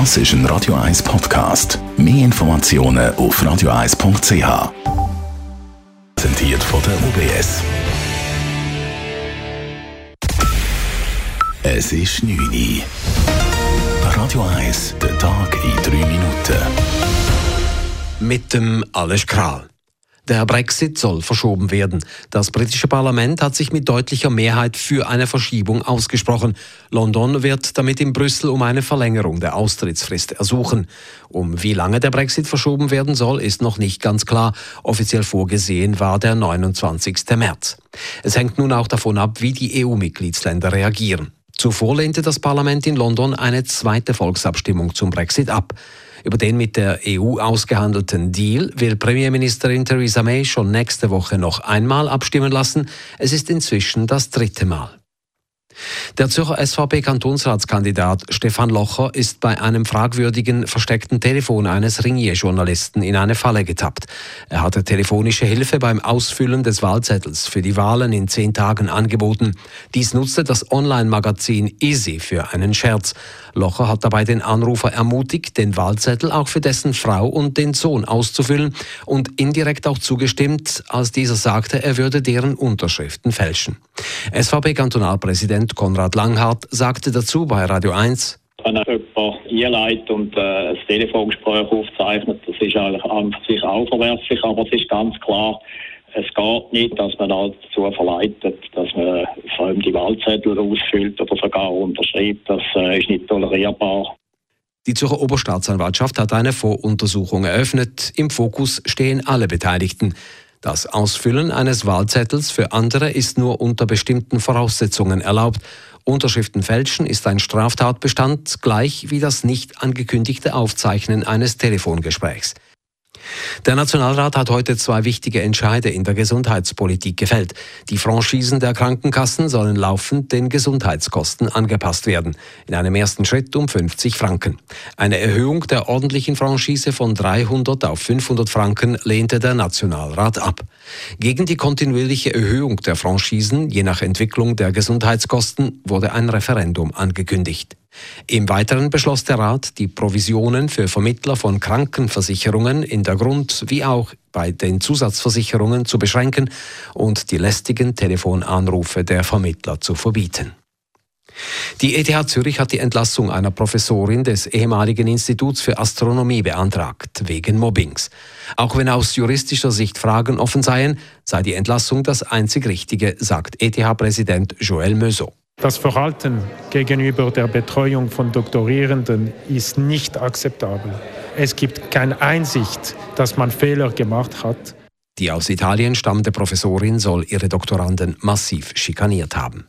Das ist ein Radio 1 Podcast. Mehr Informationen auf radio1.ch. Präsentiert von der UBS. Es ist 9 Uhr. Radio 1, der Tag in 3 Minuten. Mit dem Alles Kral. Der Brexit soll verschoben werden. Das britische Parlament hat sich mit deutlicher Mehrheit für eine Verschiebung ausgesprochen. London wird damit in Brüssel um eine Verlängerung der Austrittsfrist ersuchen. Um wie lange der Brexit verschoben werden soll, ist noch nicht ganz klar. Offiziell vorgesehen war der 29. März. Es hängt nun auch davon ab, wie die EU-Mitgliedsländer reagieren. Zuvor lehnte das Parlament in London eine zweite Volksabstimmung zum Brexit ab. Über den mit der EU ausgehandelten Deal will Premierministerin Theresa May schon nächste Woche noch einmal abstimmen lassen. Es ist inzwischen das dritte Mal. Der Zürcher SVP-Kantonsratskandidat Stefan Locher ist bei einem fragwürdigen versteckten Telefon eines Ringier-Journalisten in eine Falle getappt. Er hatte telefonische Hilfe beim Ausfüllen des Wahlzettels für die Wahlen in zehn Tagen angeboten. Dies nutzte das Online-Magazin Easy für einen Scherz. Locher hat dabei den Anrufer ermutigt, den Wahlzettel auch für dessen Frau und den Sohn auszufüllen und indirekt auch zugestimmt, als dieser sagte, er würde deren Unterschriften fälschen. SVP-Kantonalpräsident Konrad Langhardt sagte dazu bei Radio 1, wenn jemand einleitet und äh, ein Telefongespräch aufzeichnet, das ist eigentlich an sich auch verwerflich, aber es ist ganz klar, es geht nicht, dass man dazu verleitet, dass man vor allem die Wahlzettel ausfüllt oder sogar unterschreibt. Das äh, ist nicht tolerierbar. Die Zürcher Oberstaatsanwaltschaft hat eine Voruntersuchung eröffnet. Im Fokus stehen alle Beteiligten. Das Ausfüllen eines Wahlzettels für andere ist nur unter bestimmten Voraussetzungen erlaubt. Unterschriften fälschen ist ein Straftatbestand, gleich wie das nicht angekündigte Aufzeichnen eines Telefongesprächs. Der Nationalrat hat heute zwei wichtige Entscheide in der Gesundheitspolitik gefällt. Die Franchisen der Krankenkassen sollen laufend den Gesundheitskosten angepasst werden. In einem ersten Schritt um 50 Franken. Eine Erhöhung der ordentlichen Franchise von 300 auf 500 Franken lehnte der Nationalrat ab. Gegen die kontinuierliche Erhöhung der Franchisen, je nach Entwicklung der Gesundheitskosten, wurde ein Referendum angekündigt. Im Weiteren beschloss der Rat, die Provisionen für Vermittler von Krankenversicherungen in der Grund- wie auch bei den Zusatzversicherungen zu beschränken und die lästigen Telefonanrufe der Vermittler zu verbieten. Die ETH Zürich hat die Entlassung einer Professorin des ehemaligen Instituts für Astronomie beantragt, wegen Mobbings. Auch wenn aus juristischer Sicht Fragen offen seien, sei die Entlassung das einzig Richtige, sagt ETH-Präsident Joël Meusot. Das Verhalten gegenüber der Betreuung von Doktorierenden ist nicht akzeptabel. Es gibt keine Einsicht, dass man Fehler gemacht hat. Die aus Italien stammende Professorin soll ihre Doktoranden massiv schikaniert haben.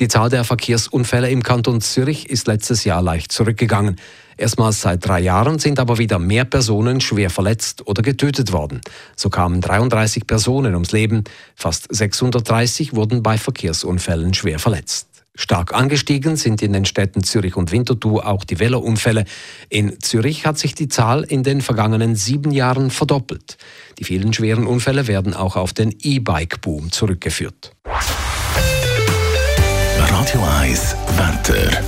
Die Zahl der Verkehrsunfälle im Kanton Zürich ist letztes Jahr leicht zurückgegangen. Erstmals seit drei Jahren sind aber wieder mehr Personen schwer verletzt oder getötet worden. So kamen 33 Personen ums Leben, fast 630 wurden bei Verkehrsunfällen schwer verletzt. Stark angestiegen sind in den Städten Zürich und Winterthur auch die Velounfälle. In Zürich hat sich die Zahl in den vergangenen sieben Jahren verdoppelt. Die vielen schweren Unfälle werden auch auf den E-Bike-Boom zurückgeführt. Radio 1 Wetter.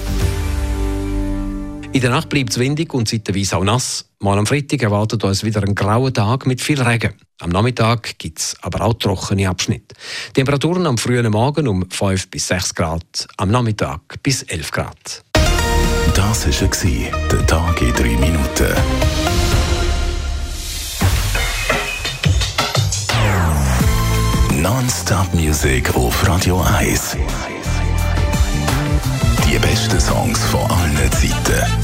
In der Nacht bleibt es windig und zeitweise auch nass. Mal am Freitag erwartet uns wieder ein grauer Tag mit viel Regen. Am Nachmittag gibt es aber auch trockene Abschnitte. Temperaturen am frühen Morgen um 5 bis 6 Grad, am Nachmittag bis 11 Grad. Das war der Tag in 3 Minuten. Non-Stop Music auf Radio 1. Die besten Songs von allen Zeiten.